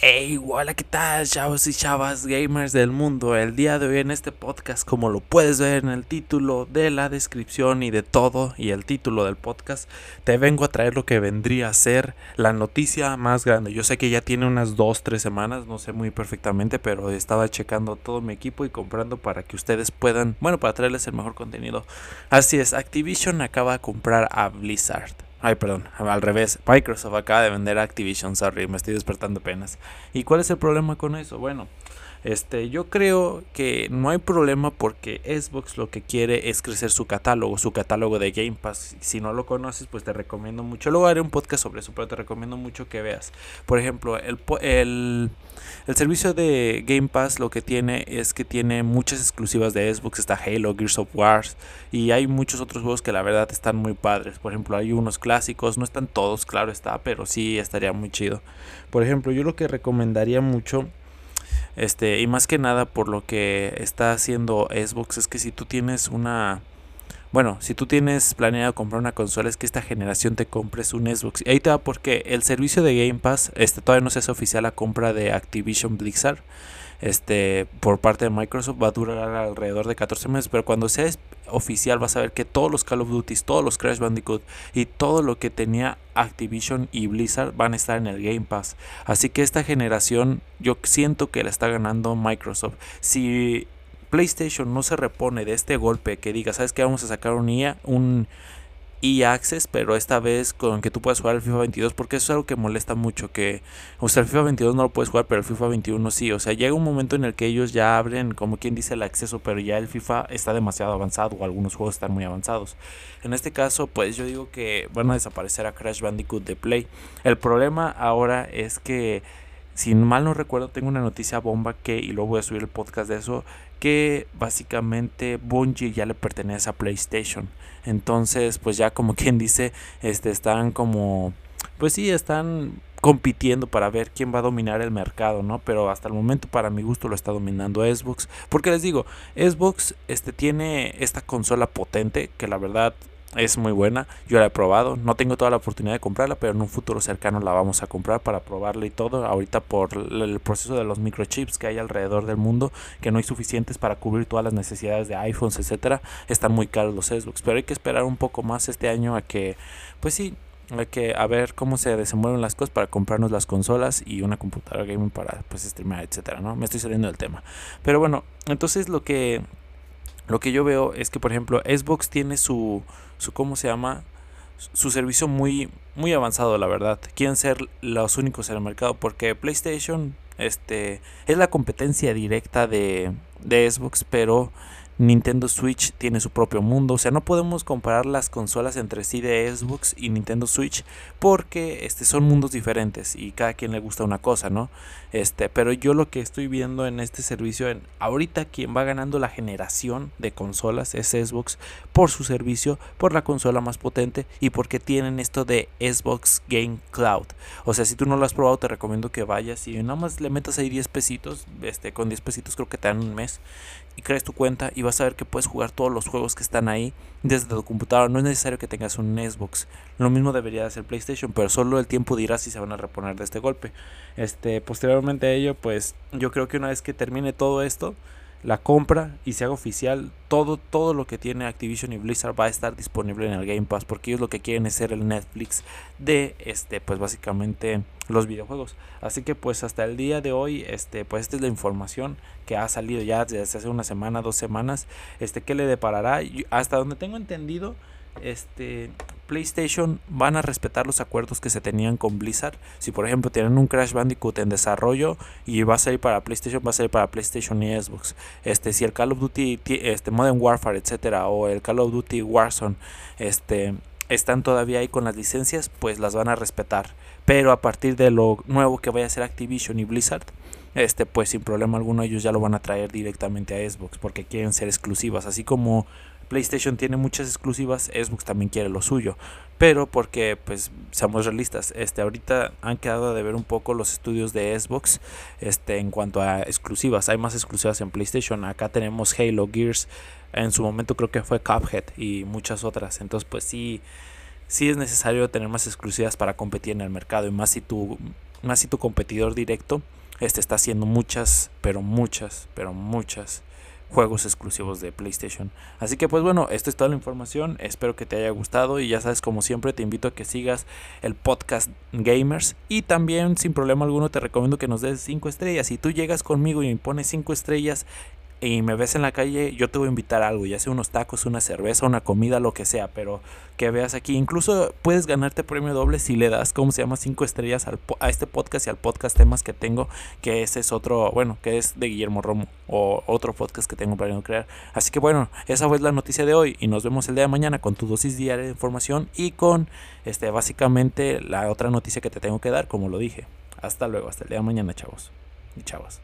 Hey, hola, ¿qué tal, chavos y chavas gamers del mundo? El día de hoy en este podcast, como lo puedes ver en el título de la descripción y de todo, y el título del podcast, te vengo a traer lo que vendría a ser la noticia más grande. Yo sé que ya tiene unas 2-3 semanas, no sé muy perfectamente, pero estaba checando todo mi equipo y comprando para que ustedes puedan, bueno, para traerles el mejor contenido. Así es, Activision acaba de comprar a Blizzard. Ay, perdón, al revés. Microsoft acaba de vender Activision, sorry, me estoy despertando apenas. ¿Y cuál es el problema con eso? Bueno, este, yo creo que no hay problema porque Xbox lo que quiere es crecer su catálogo, su catálogo de Game Pass. Si no lo conoces, pues te recomiendo mucho. Luego haré un podcast sobre eso, pero te recomiendo mucho que veas. Por ejemplo, el, el, el servicio de Game Pass lo que tiene es que tiene muchas exclusivas de Xbox. Está Halo, Gears of War y hay muchos otros juegos que la verdad están muy padres. Por ejemplo, hay unos clásicos, no están todos, claro está, pero sí estaría muy chido. Por ejemplo, yo lo que recomendaría mucho este, y más que nada por lo que está haciendo Xbox es que si tú tienes una bueno, si tú tienes planeado comprar una consola es que esta generación te compres un Xbox. Y ahí te va porque el servicio de Game Pass este todavía no se hace oficial la compra de Activision Blizzard este, por parte de Microsoft va a durar alrededor de 14 meses, pero cuando sea oficial vas a ver que todos los Call of Duty, todos los Crash Bandicoot y todo lo que tenía Activision y Blizzard van a estar en el Game Pass. Así que esta generación yo siento que la está ganando Microsoft. Si PlayStation no se repone de este golpe que diga, ¿sabes qué? Vamos a sacar un IA, un y Access, pero esta vez con que tú puedas jugar el FIFA 22, porque eso es algo que molesta mucho, que, o sea, el FIFA 22 no lo puedes jugar, pero el FIFA 21 sí, o sea, llega un momento en el que ellos ya abren, como quien dice, el acceso, pero ya el FIFA está demasiado avanzado, o algunos juegos están muy avanzados. En este caso, pues yo digo que van a desaparecer a Crash Bandicoot de Play. El problema ahora es que si mal no recuerdo, tengo una noticia bomba que, y luego voy a subir el podcast de eso, que básicamente Bungie ya le pertenece a PlayStation. Entonces, pues ya como quien dice, este, están como, pues sí, están compitiendo para ver quién va a dominar el mercado, ¿no? Pero hasta el momento para mi gusto lo está dominando Xbox, porque les digo, Xbox este tiene esta consola potente que la verdad es muy buena, yo la he probado, no tengo toda la oportunidad de comprarla, pero en un futuro cercano la vamos a comprar para probarla y todo. Ahorita por el proceso de los microchips que hay alrededor del mundo, que no hay suficientes para cubrir todas las necesidades de iPhones, etcétera, están muy caros los Xbox, pero hay que esperar un poco más este año a que, pues sí, hay que a ver cómo se desenvuelven las cosas para comprarnos las consolas y una computadora gaming para pues streamar, etcétera, ¿no? Me estoy saliendo del tema. Pero bueno, entonces lo que lo que yo veo es que por ejemplo Xbox tiene su su cómo se llama su servicio muy muy avanzado la verdad. Quieren ser los únicos en el mercado porque PlayStation este es la competencia directa de, de Xbox pero Nintendo Switch tiene su propio mundo. O sea, no podemos comparar las consolas entre sí de Xbox y Nintendo Switch porque este, son mundos diferentes y cada quien le gusta una cosa, ¿no? Este, pero yo lo que estoy viendo en este servicio, en, ahorita quien va ganando la generación de consolas es Xbox por su servicio, por la consola más potente y porque tienen esto de Xbox Game Cloud. O sea, si tú no lo has probado, te recomiendo que vayas y nada más le metas ahí 10 pesitos. Este, con 10 pesitos creo que te dan un mes y crees tu cuenta y vas a ver que puedes jugar todos los juegos que están ahí desde tu computadora. No es necesario que tengas un Xbox. Lo mismo debería hacer PlayStation, pero solo el tiempo dirá si se van a reponer de este golpe. Este, posteriormente a ello, pues yo creo que una vez que termine todo esto, la compra y se haga oficial, todo, todo lo que tiene Activision y Blizzard va a estar disponible en el Game Pass, porque ellos lo que quieren es ser el Netflix de este, pues básicamente los videojuegos. Así que pues hasta el día de hoy, este, pues esta es la información que ha salido ya desde hace una semana, dos semanas, este, que le deparará, hasta donde tengo entendido, este PlayStation van a respetar los acuerdos que se tenían con Blizzard. Si por ejemplo tienen un Crash Bandicoot en desarrollo y va a salir para PlayStation, va a salir para PlayStation y Xbox. Este, si el Call of Duty, este Modern Warfare, etcétera, o el Call of Duty Warzone, este, están todavía ahí con las licencias, pues las van a respetar. Pero a partir de lo nuevo que vaya a ser Activision y Blizzard, este, pues sin problema alguno ellos ya lo van a traer directamente a Xbox porque quieren ser exclusivas, así como PlayStation tiene muchas exclusivas, Xbox también quiere lo suyo. Pero porque, pues, seamos realistas, este, ahorita han quedado de ver un poco los estudios de Xbox este, en cuanto a exclusivas. Hay más exclusivas en PlayStation. Acá tenemos Halo, Gears, en su momento creo que fue Cuphead y muchas otras. Entonces, pues sí, sí es necesario tener más exclusivas para competir en el mercado. Y más si tu más si tu competidor directo este está haciendo muchas, pero muchas, pero muchas juegos exclusivos de PlayStation. Así que pues bueno, esta es toda la información. Espero que te haya gustado y ya sabes, como siempre, te invito a que sigas el podcast Gamers y también sin problema alguno te recomiendo que nos des 5 estrellas. Si tú llegas conmigo y me pones 5 estrellas y me ves en la calle, yo te voy a invitar a algo, ya sea unos tacos, una cerveza, una comida, lo que sea, pero que veas aquí. Incluso puedes ganarte premio doble si le das, ¿cómo se llama? Cinco estrellas al, a este podcast y al podcast temas que tengo, que ese es otro, bueno, que es de Guillermo Romo o otro podcast que tengo para crear. Así que bueno, esa fue la noticia de hoy y nos vemos el día de mañana con tu dosis diaria de información y con, este, básicamente la otra noticia que te tengo que dar, como lo dije. Hasta luego, hasta el día de mañana, chavos y chavas.